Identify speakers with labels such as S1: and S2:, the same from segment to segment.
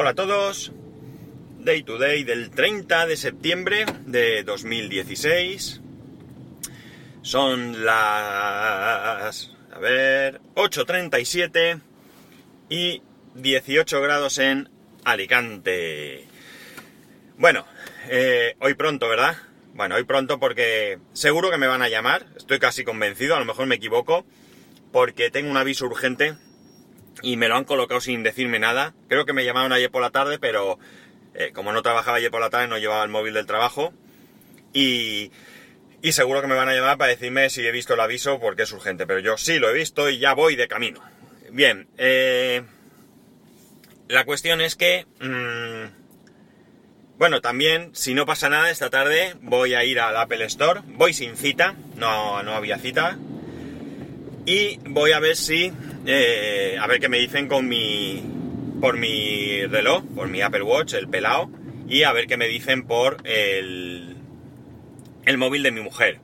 S1: Hola a todos. Day to day del 30 de septiembre de 2016. Son las... A ver... 8.37 y 18 grados en Alicante. Bueno, eh, hoy pronto, ¿verdad? Bueno, hoy pronto porque seguro que me van a llamar. Estoy casi convencido, a lo mejor me equivoco. Porque tengo un aviso urgente y me lo han colocado sin decirme nada. Creo que me llamaron ayer por la tarde, pero eh, como no trabajaba ayer por la tarde, no llevaba el móvil del trabajo. Y, y seguro que me van a llamar para decirme si he visto el aviso porque es urgente. Pero yo sí lo he visto y ya voy de camino. Bien, eh, la cuestión es que... Mmm, bueno, también, si no pasa nada esta tarde, voy a ir al Apple Store. Voy sin cita, no, no había cita. Y voy a ver si eh, a ver qué me dicen con mi, por mi reloj, por mi Apple Watch, el pelao, y a ver qué me dicen por el, el móvil de mi mujer.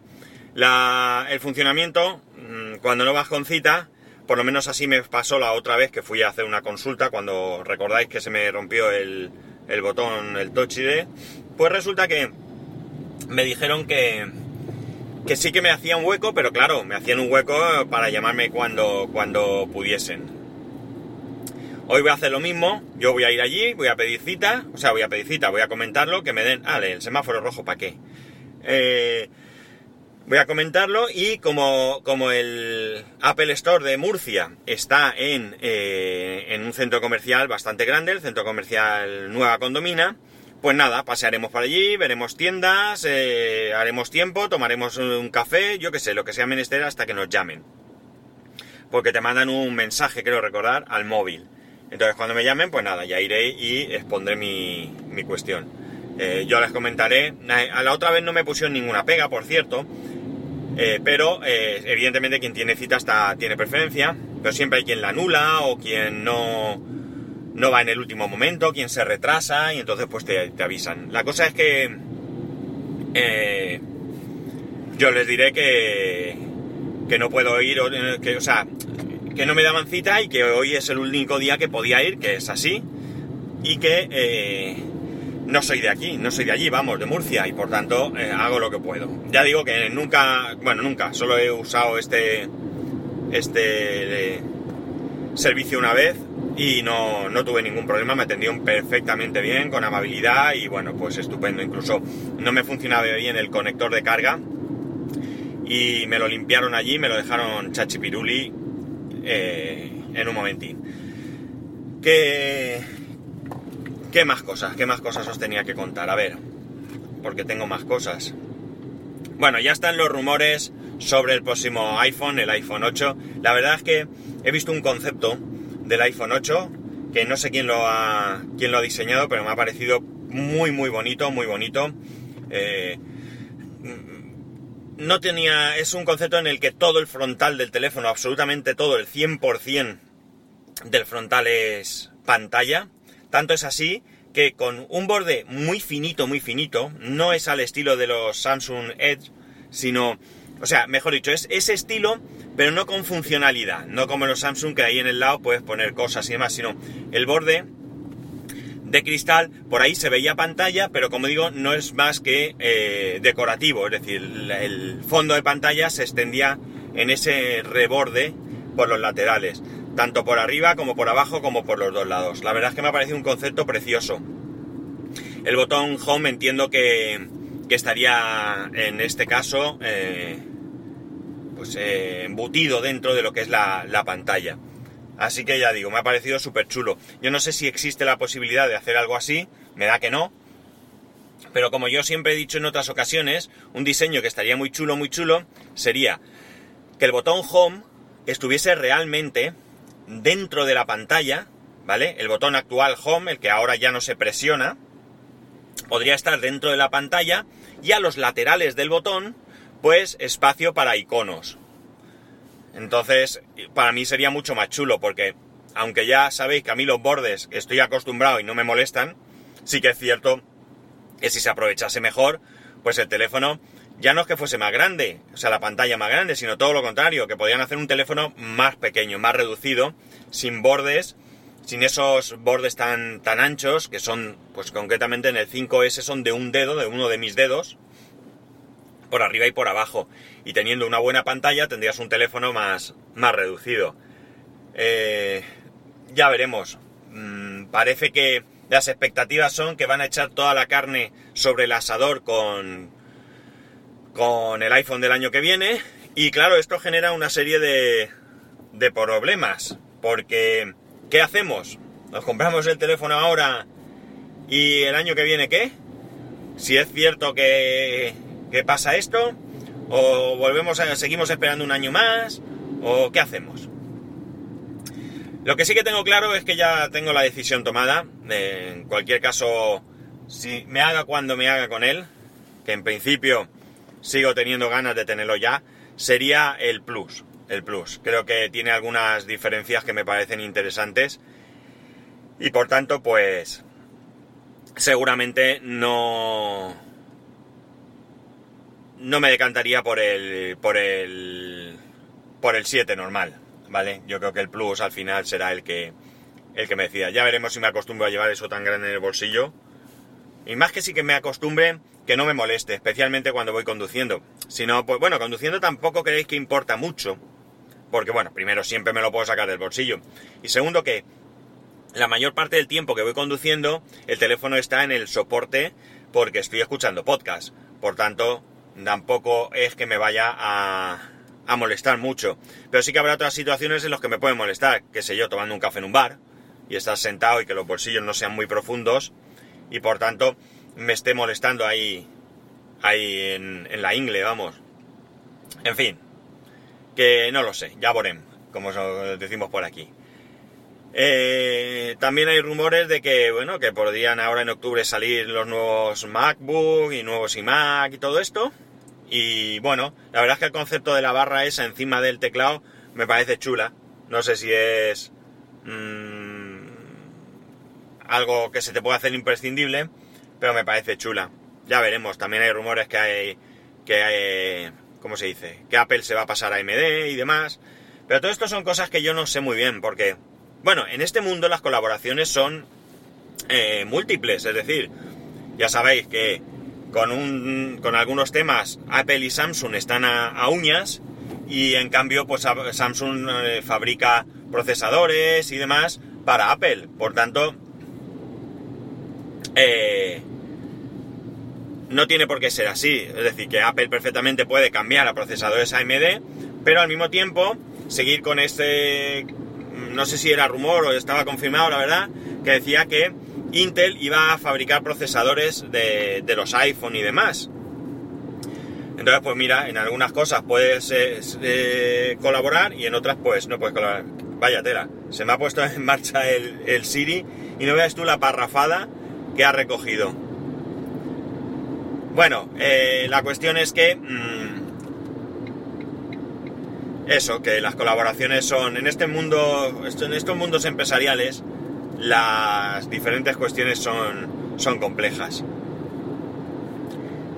S1: El funcionamiento, mm, cuando no vas con cita, por lo menos así me pasó la otra vez que fui a hacer una consulta, cuando recordáis que se me rompió el, el botón, el Touch ID, pues resulta que me dijeron que, que sí que me hacían hueco, pero claro, me hacían un hueco para llamarme cuando, cuando pudiesen. Hoy voy a hacer lo mismo, yo voy a ir allí, voy a pedir cita, o sea, voy a pedir cita, voy a comentarlo, que me den... Ah, el semáforo rojo, ¿para qué? Eh, voy a comentarlo y como, como el Apple Store de Murcia está en, eh, en un centro comercial bastante grande, el centro comercial Nueva Condomina, pues nada, pasearemos por allí, veremos tiendas, eh, haremos tiempo, tomaremos un café, yo qué sé, lo que sea menester hasta que nos llamen. Porque te mandan un mensaje, creo recordar, al móvil. Entonces cuando me llamen, pues nada, ya iré y expondré mi, mi cuestión. Eh, yo les comentaré. A la otra vez no me pusieron ninguna pega, por cierto. Eh, pero evidentemente quien tiene cita está, tiene preferencia. Pero siempre hay quien la anula o quien no, no va en el último momento, quien se retrasa y entonces pues te, te avisan. La cosa es que eh, yo les diré que, que no puedo ir, que, o sea, que no me daban cita y que hoy es el único día que podía ir, que es así, y que eh, no soy de aquí, no soy de allí, vamos, de Murcia, y por tanto eh, hago lo que puedo. Ya digo que nunca, bueno, nunca, solo he usado este, este eh, servicio una vez y no, no, tuve ningún problema, me atendieron perfectamente bien, con amabilidad y bueno, pues estupendo. Incluso no me funcionaba bien el conector de carga y me lo limpiaron allí, me lo dejaron chachipiruli eh, en un momentín. ¿Qué, ¿Qué más cosas? ¿Qué más cosas os tenía que contar? A ver, porque tengo más cosas. Bueno, ya están los rumores sobre el próximo iPhone, el iPhone 8. La verdad es que he visto un concepto del iPhone 8, que no sé quién lo ha, quién lo ha diseñado, pero me ha parecido muy, muy bonito, muy bonito. Eh, no tenía, es un concepto en el que todo el frontal del teléfono, absolutamente todo, el 100% del frontal es pantalla. Tanto es así que con un borde muy finito, muy finito, no es al estilo de los Samsung Edge, sino, o sea, mejor dicho, es ese estilo, pero no con funcionalidad, no como los Samsung que ahí en el lado puedes poner cosas y demás, sino el borde de cristal, por ahí se veía pantalla, pero como digo, no es más que eh, decorativo, es decir, el fondo de pantalla se extendía en ese reborde por los laterales, tanto por arriba como por abajo como por los dos lados. La verdad es que me ha parecido un concepto precioso. El botón Home entiendo que, estaría en este caso eh, pues eh, embutido dentro de lo que es la, la pantalla. Así que ya digo, me ha parecido súper chulo. Yo no sé si existe la posibilidad de hacer algo así, me da que no. Pero como yo siempre he dicho en otras ocasiones, un diseño que estaría muy chulo, muy chulo, sería que el botón Home estuviese realmente dentro de la pantalla, ¿vale? El botón actual Home, el que ahora ya no se presiona, podría estar dentro de la pantalla y a los laterales del botón, pues espacio para iconos, entonces, para mí sería mucho más chulo porque, aunque ya sabéis que a mí los bordes estoy acostumbrado y no me molestan, sí que es cierto que si se aprovechase mejor, pues el teléfono ya no es que fuese más grande, o sea, la pantalla más grande, sino todo lo contrario, que podían hacer un teléfono más pequeño, más reducido, sin bordes, sin esos bordes tan, tan anchos, que son, pues concretamente en el 5S son de un dedo, de uno de mis dedos, por arriba y por abajo. Y teniendo una buena pantalla tendrías un teléfono más, más reducido. Eh, ya veremos. Mm, parece que las expectativas son que van a echar toda la carne sobre el asador con, con el iPhone del año que viene. Y claro, esto genera una serie de, de problemas. Porque, ¿qué hacemos? ¿Nos compramos el teléfono ahora y el año que viene qué? Si es cierto que, que pasa esto, o volvemos a, seguimos esperando un año más, o qué hacemos. Lo que sí que tengo claro es que ya tengo la decisión tomada. En cualquier caso, si me haga cuando me haga con él, que en principio sigo teniendo ganas de tenerlo ya, sería el Plus. El Plus. Creo que tiene algunas diferencias que me parecen interesantes. Y por tanto, pues seguramente no no me decantaría por el por el por el 7 normal. ¿vale? Yo creo que el Plus al final será el que, el que me decida. Ya veremos si me acostumbro a llevar eso tan grande en el bolsillo. Y más que sí que me acostumbre, que no me moleste, especialmente cuando voy conduciendo. Si no, pues bueno, conduciendo tampoco creéis que importa mucho. Porque bueno, primero siempre me lo puedo sacar del bolsillo. Y segundo que la mayor parte del tiempo que voy conduciendo, el teléfono está en el soporte porque estoy escuchando podcast. Por tanto, tampoco es que me vaya a, a molestar mucho. Pero sí que habrá otras situaciones en las que me pueden molestar, que sé yo, tomando un café en un bar y estás sentado y que los bolsillos no sean muy profundos y por tanto me esté molestando ahí, ahí en, la ingle, vamos. En fin, que no lo sé, ya veremos, como decimos por aquí. Eh, también hay rumores de que, bueno, que podrían ahora en octubre salir los nuevos MacBook y nuevos iMac y todo esto. Y bueno, la verdad es que el concepto de la barra esa encima del teclado me parece chula. No sé si es mmm, algo que se te puede hacer imprescindible, pero me parece chula. Ya veremos, también hay rumores que hay, que hay, ¿cómo se dice? Que Apple se va a pasar a AMD y demás. Pero todo esto son cosas que yo no sé muy bien, porque, bueno, en este mundo las colaboraciones son eh, múltiples, es decir, ya sabéis que con, un, con algunos temas Apple y Samsung están a, uñas y en cambio pues Samsung eh, fabrica procesadores y demás para Apple. Por tanto, eh, no tiene por qué ser así. Es decir, que Apple perfectamente puede cambiar a procesadores AMD, pero al mismo tiempo seguir con este, no sé si era rumor o estaba confirmado, la verdad, que decía que Intel iba a fabricar procesadores de, los iPhone y demás. Entonces, pues mira, en algunas cosas puedes eh, eh, colaborar y en otras pues no puedes colaborar. Vaya tela, se me ha puesto en marcha el, Siri y no veas tú la parrafada que ha recogido. Bueno, eh, la cuestión es que... Mm, eso, que las colaboraciones son en este mundo, en estos mundos empresariales, las diferentes cuestiones son, son complejas.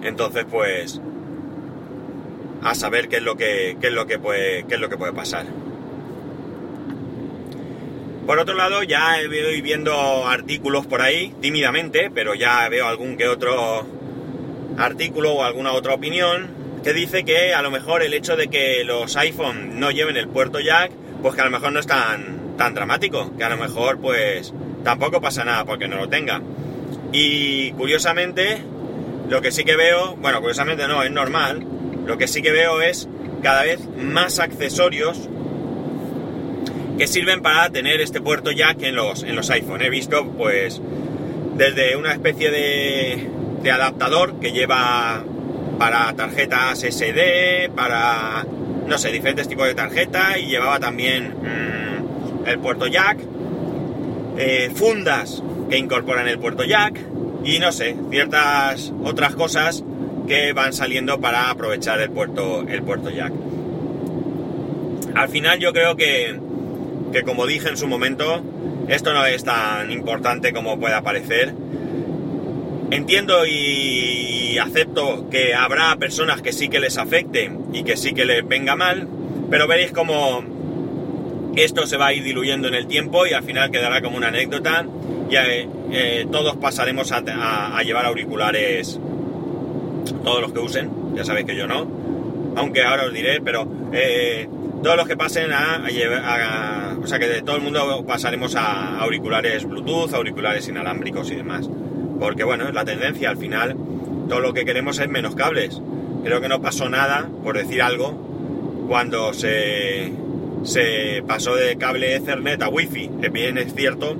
S1: Entonces, pues, a saber qué es lo que, qué es lo que puede, qué es lo que puede pasar. Por otro lado, ya ido viendo artículos por ahí, tímidamente, pero ya veo algún que otro artículo o alguna otra opinión que dice que a lo mejor el hecho de que los iPhone no lleven el puerto jack, pues que a lo mejor no es tan, dramático, que a lo mejor pues tampoco pasa nada porque no lo tenga. Y curiosamente, lo que sí que veo, bueno, curiosamente no, es normal, lo que sí que veo es cada vez más accesorios que sirven para tener este puerto jack en los, en los iPhone. He visto pues desde una especie de, de adaptador que lleva para tarjetas SD, para, no sé, diferentes tipos de tarjeta y llevaba también... Mm, el puerto jack, eh, fundas que incorporan el puerto jack y no sé, ciertas otras cosas que van saliendo para aprovechar el puerto, el puerto jack. Al final yo creo que, que como dije en su momento, esto no es tan importante como pueda parecer. Entiendo y acepto que habrá personas que sí que les afecte y que sí que les venga mal, pero veréis como esto se va a ir diluyendo en el tiempo y al final quedará como una anécdota. Y eh, eh, todos pasaremos a, llevar auriculares, todos los que usen, ya sabéis que yo no, aunque ahora os diré, pero eh, todos los que pasen a, llevar, o sea que de todo el mundo pasaremos a auriculares Bluetooth, auriculares inalámbricos y demás. Porque bueno, es la tendencia, al final todo lo que queremos es menos cables. Creo que no pasó nada, por decir algo, cuando se, se pasó de cable Ethernet a Wi-Fi. Bien es cierto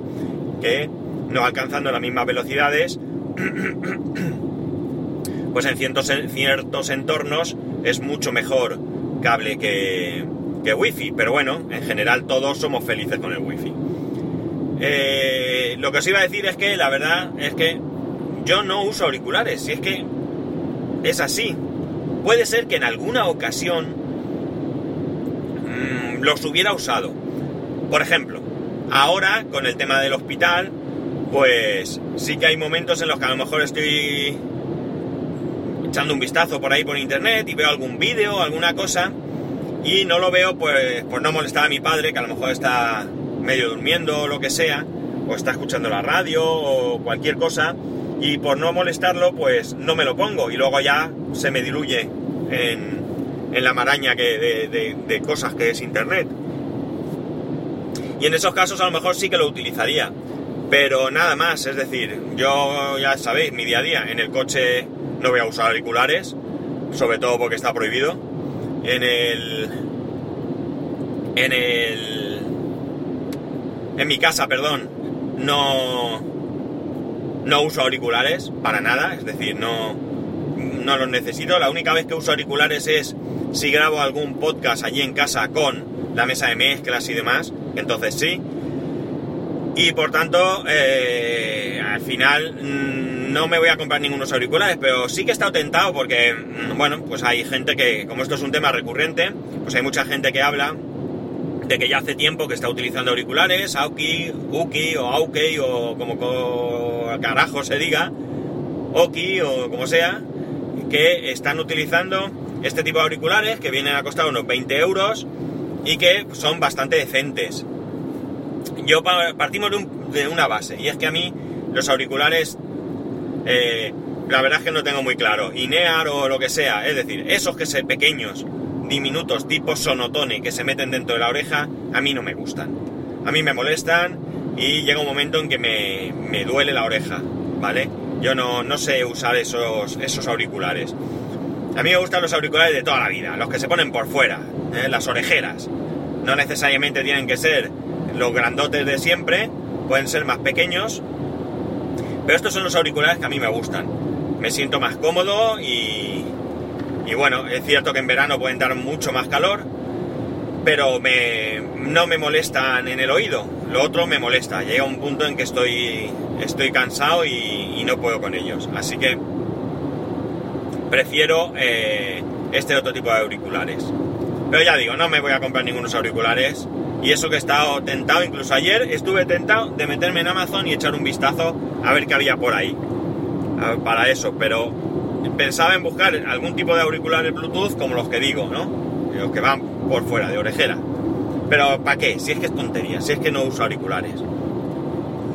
S1: que no alcanzando las mismas velocidades, pues en ciertos, ciertos entornos es mucho mejor cable que, que Wi-Fi. Pero bueno, en general todos somos felices con el Wi-Fi. Eh, lo que os iba a decir es que la verdad es que yo no uso auriculares, si es que es así. Puede ser que en alguna ocasión los hubiera usado. Por ejemplo, ahora con el tema del hospital, pues sí que hay momentos en los que a lo mejor estoy echando un vistazo por ahí por internet y veo algún vídeo, alguna cosa, y no lo veo pues por no molestar a mi padre, que a lo mejor está medio durmiendo o lo que sea, o está escuchando la radio o cualquier cosa, y por no molestarlo, pues no me lo pongo y luego ya se me diluye en, la maraña que, de, cosas que es Internet. Y en esos casos a lo mejor sí que lo utilizaría, pero nada más, es decir, yo ya sabéis, mi día a día, en el coche no voy a usar auriculares, sobre todo porque está prohibido. En el... En el... En mi casa, perdón, no no uso auriculares para nada, es decir, no, no los necesito. La única vez que uso auriculares es si grabo algún podcast allí en casa con la mesa de mezclas y demás, entonces sí. Y por tanto, eh, al final mm, no me voy a comprar ningunos auriculares, pero sí que he estado tentado porque, mm, bueno, pues hay gente que, como esto es un tema recurrente, pues hay mucha gente que habla de que ya hace tiempo que está utilizando auriculares, Auki, Uki o Auki o como carajo se diga, Oki o como sea, que están utilizando este tipo de auriculares que vienen a costar unos 20 euros y que son bastante decentes. Yo partimos de, una base y es que a mí los auriculares, eh, la verdad es que no tengo muy claro, INEAR o lo que sea, es decir, esos que son pequeños diminutos tipo sonotone que se meten dentro de la oreja, a mí no me gustan. A mí me molestan y llega un momento en que me, me duele la oreja, ¿vale? Yo no, no, sé usar esos, esos auriculares. A mí me gustan los auriculares de toda la vida, los que se ponen por fuera, ¿eh? las orejeras. No necesariamente tienen que ser los grandotes de siempre, pueden ser más pequeños, pero estos son los auriculares que a mí me gustan. Me siento más cómodo y, y bueno, es cierto que en verano pueden dar mucho más calor, pero me, no me molestan en el oído. Lo otro me molesta. Llega un punto en que estoy, estoy cansado y, no puedo con ellos. Así que prefiero eh, este otro tipo de auriculares. Pero ya digo, no me voy a comprar ningunos auriculares. Y eso que he estado tentado, incluso ayer estuve tentado de meterme en Amazon y echar un vistazo a ver qué había por ahí. Para eso, pero pensaba en buscar algún tipo de auriculares Bluetooth como los que digo, ¿no? Los que van por fuera, de orejera. Pero ¿para qué? Si es que es tontería, si es que no uso auriculares.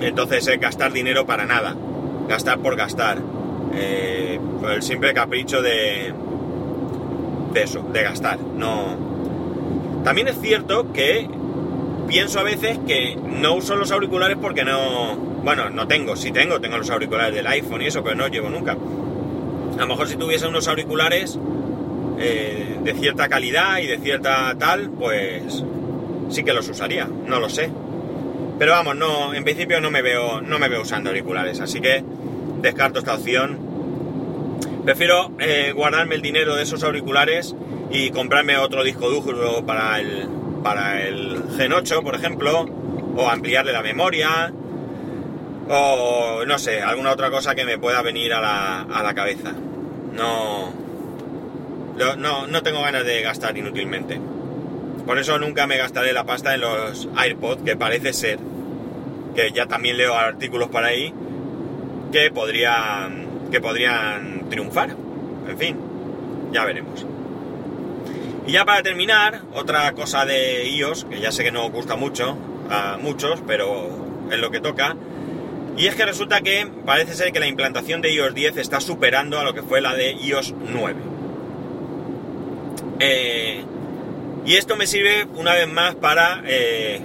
S1: Entonces es gastar dinero para nada. Gastar por gastar. Eh, por el simple capricho de, eso, de gastar. No. También es cierto que pienso a veces que no uso los auriculares porque no. Bueno, no tengo, si tengo, tengo los auriculares del iPhone y eso, pero no llevo nunca. A lo mejor si tuviese unos auriculares eh, de cierta calidad y de cierta tal, pues sí que los usaría, no lo sé. Pero vamos, no, en principio no me veo, no me veo usando auriculares, así que descarto esta opción. Prefiero eh, guardarme el dinero de esos auriculares y comprarme otro disco duro para el, para el Gen 8, por ejemplo, o ampliarle la memoria, o no sé, alguna otra cosa que me pueda venir a la, a la cabeza. No, no, no tengo ganas de gastar inútilmente. Por eso nunca me gastaré la pasta en los AirPods, que parece ser, que ya también leo artículos por ahí, que podrían, que podrían triunfar. En fin, ya veremos. Y ya para terminar, otra cosa de iOS, que ya sé que no gusta mucho a muchos, pero es lo que toca, y es que resulta que parece ser que la implantación de iOS 10 está superando a lo que fue la de iOS 9. Eh, y esto me sirve una vez más para... Eh,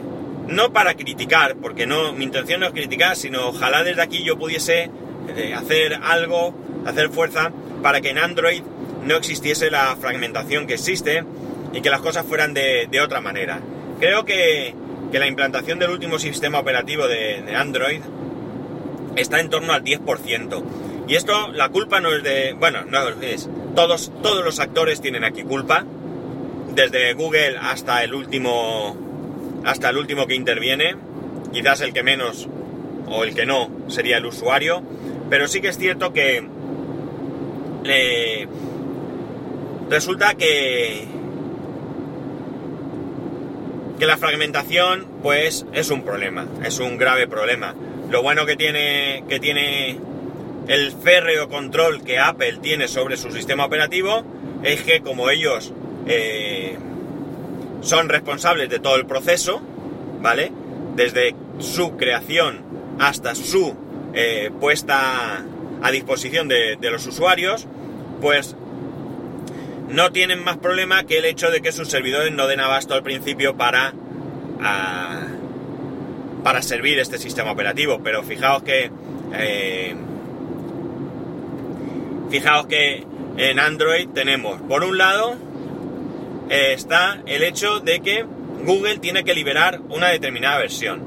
S1: no para criticar, porque no, mi intención no es criticar, sino ojalá desde aquí yo pudiese eh, hacer algo, hacer fuerza para que en Android no existiese la fragmentación que existe y que las cosas fueran de, otra manera. Creo que, la implantación del último sistema operativo de, de Android está en torno al 10%. Y esto, la culpa no es de... Bueno, no es... Todos, todos los actores tienen aquí culpa desde Google hasta el último hasta el último que interviene, quizás el que menos o el que no sería el usuario, pero sí que es cierto que resulta que que la fragmentación pues es un problema, es un grave problema. Lo bueno que tiene que tiene el férreo control que Apple tiene sobre su sistema operativo es que como ellos eh, son responsables de todo el proceso, ¿vale? Desde su creación hasta su eh, puesta a disposición de, los usuarios, pues no tienen más problema que el hecho de que sus servidores no den abasto al principio para, para servir este sistema operativo. Pero fijaos que eh, fijaos que en Android tenemos por un lado está el hecho de que Google tiene que liberar una determinada versión.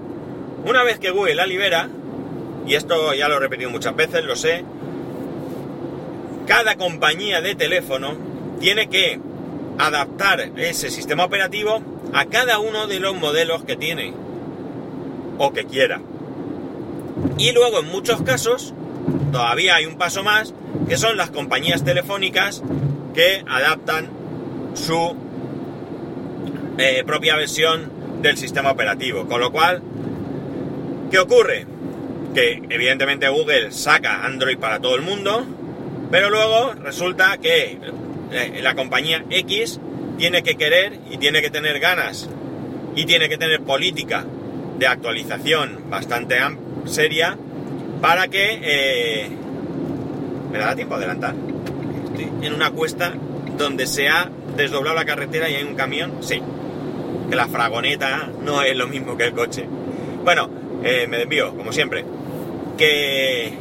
S1: Una vez que Google la libera, y esto ya lo he repetido muchas veces, lo sé, cada compañía de teléfono tiene que adaptar ese sistema operativo a cada uno de los modelos que tiene o que quiera. Y luego en muchos casos, todavía hay un paso más, que son las compañías telefónicas que adaptan su eh, propia versión del sistema operativo. Con lo cual, ¿qué ocurre? Que evidentemente Google saca Android para todo el mundo, pero luego resulta que eh, la compañía X tiene que querer y tiene que tener ganas y tiene que tener política de actualización bastante seria para que... Eh, ¿Me da tiempo a adelantar? Estoy en una cuesta donde se ha desdoblado la carretera y hay un camión. Sí, que la fragoneta no es lo mismo que el coche. Bueno, eh, me desvío, como siempre. Que,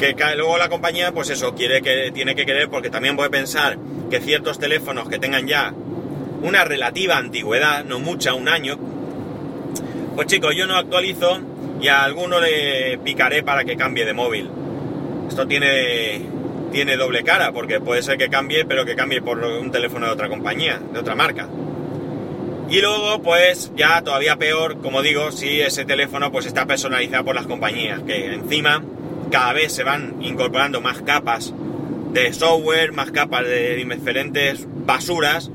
S1: que luego la compañía, pues eso, quiere que, tiene que querer, porque también puede pensar que ciertos teléfonos que tengan ya una relativa antigüedad, no mucha, un año, pues chicos, yo no actualizo y a alguno le picaré para que cambie de móvil. Esto tiene, tiene doble cara, porque puede ser que cambie, pero que cambie por un teléfono de otra compañía, de otra marca. Y luego, pues ya todavía peor, como digo, si ese teléfono pues está personalizado por las compañías, que encima cada vez se van incorporando más capas de software, más capas de diferentes basuras,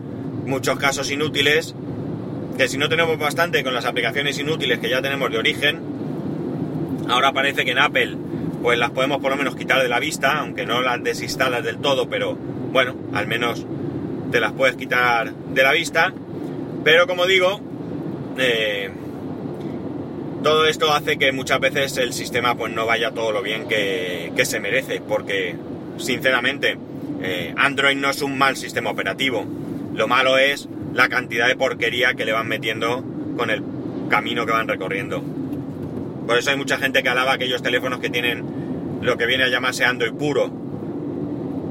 S1: muchos casos inútiles, que si no tenemos bastante con las aplicaciones inútiles que ya tenemos de origen, ahora parece que en Apple pues las podemos por lo menos quitar de la vista, aunque no las desinstalas del todo, pero bueno, al menos te las puedes quitar de la vista. Pero como digo, eh, todo esto hace que muchas veces el sistema pues no vaya todo lo bien que, se merece, porque sinceramente eh, Android no es un mal sistema operativo. Lo malo es la cantidad de porquería que le van metiendo con el camino que van recorriendo. Por eso hay mucha gente que alaba aquellos teléfonos que tienen lo que viene a llamarse Android puro,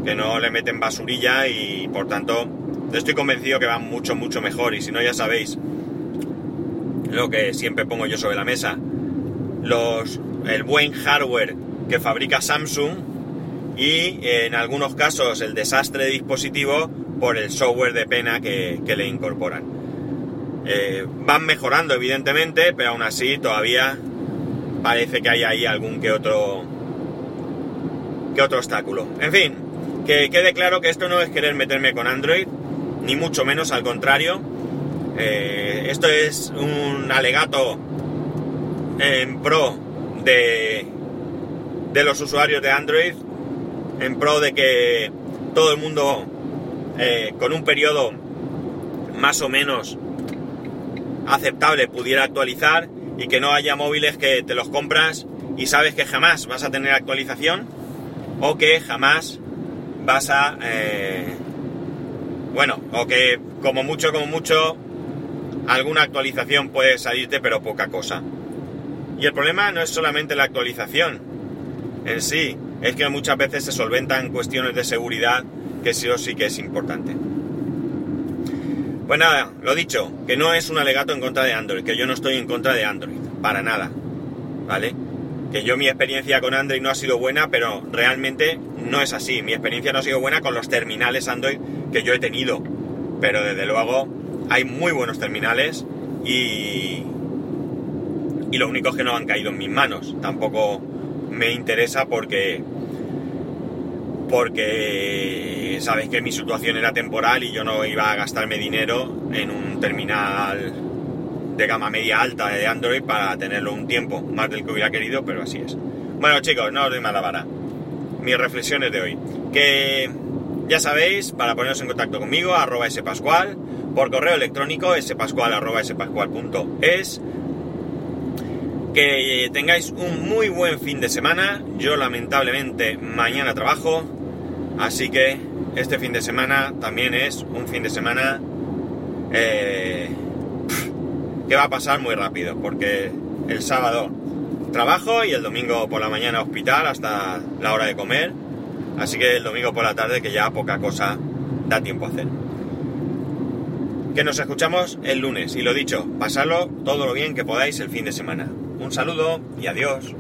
S1: que no le meten basurilla y por tanto estoy convencido que va mucho, mucho mejor. Y si no, ya sabéis lo que siempre pongo yo sobre la mesa. Los, el buen hardware que fabrica Samsung y en algunos casos el desastre de dispositivo por el software de pena que, le incorporan. Eh, van mejorando evidentemente, pero aún así todavía parece que hay ahí algún que otro que otro obstáculo. En fin, que quede claro que esto no es querer meterme con Android, ni mucho menos, al contrario. Eh, esto es un alegato en pro de, de los usuarios de Android, en pro de que todo el mundo eh, con un periodo más o menos aceptable pudiera actualizar y que no haya móviles que te los compras y sabes que jamás vas a tener actualización o que jamás vas a... Eh, bueno, o que como mucho, como mucho, alguna actualización puede salirte, pero poca cosa. Y el problema no es solamente la actualización en sí, es que muchas veces se solventan cuestiones de seguridad que sí o sí que es importante. Pues nada, lo dicho, que no es un alegato en contra de Android, que yo no estoy en contra de Android, para nada, ¿vale? Que yo mi experiencia con Android no ha sido buena, pero realmente no es así. Mi experiencia no ha sido buena con los terminales Android que yo he tenido, pero desde luego hay muy buenos terminales y... Y lo único que no han caído en mis manos. Tampoco me interesa porque porque sabéis que mi situación era temporal y yo no iba a gastarme dinero en un terminal de gama media alta de Android para tenerlo un tiempo, más del que hubiera querido, pero así es. Bueno chicos, no os doy mala vara. Mis reflexiones de hoy. Que ya sabéis, para poneros en contacto conmigo, arroba spascual, por correo electrónico spascual arroba spascual.es. Que tengáis un muy buen fin de semana. Yo lamentablemente mañana trabajo. Así que este fin de semana también es un fin de semana eh, que va a pasar muy rápido. Porque el sábado trabajo y el domingo por la mañana hospital hasta la hora de comer. Así que el domingo por la tarde que ya poca cosa da tiempo a hacer. Que nos escuchamos el lunes y lo dicho, pasadlo todo lo bien que podáis el fin de semana. Un saludo y adiós.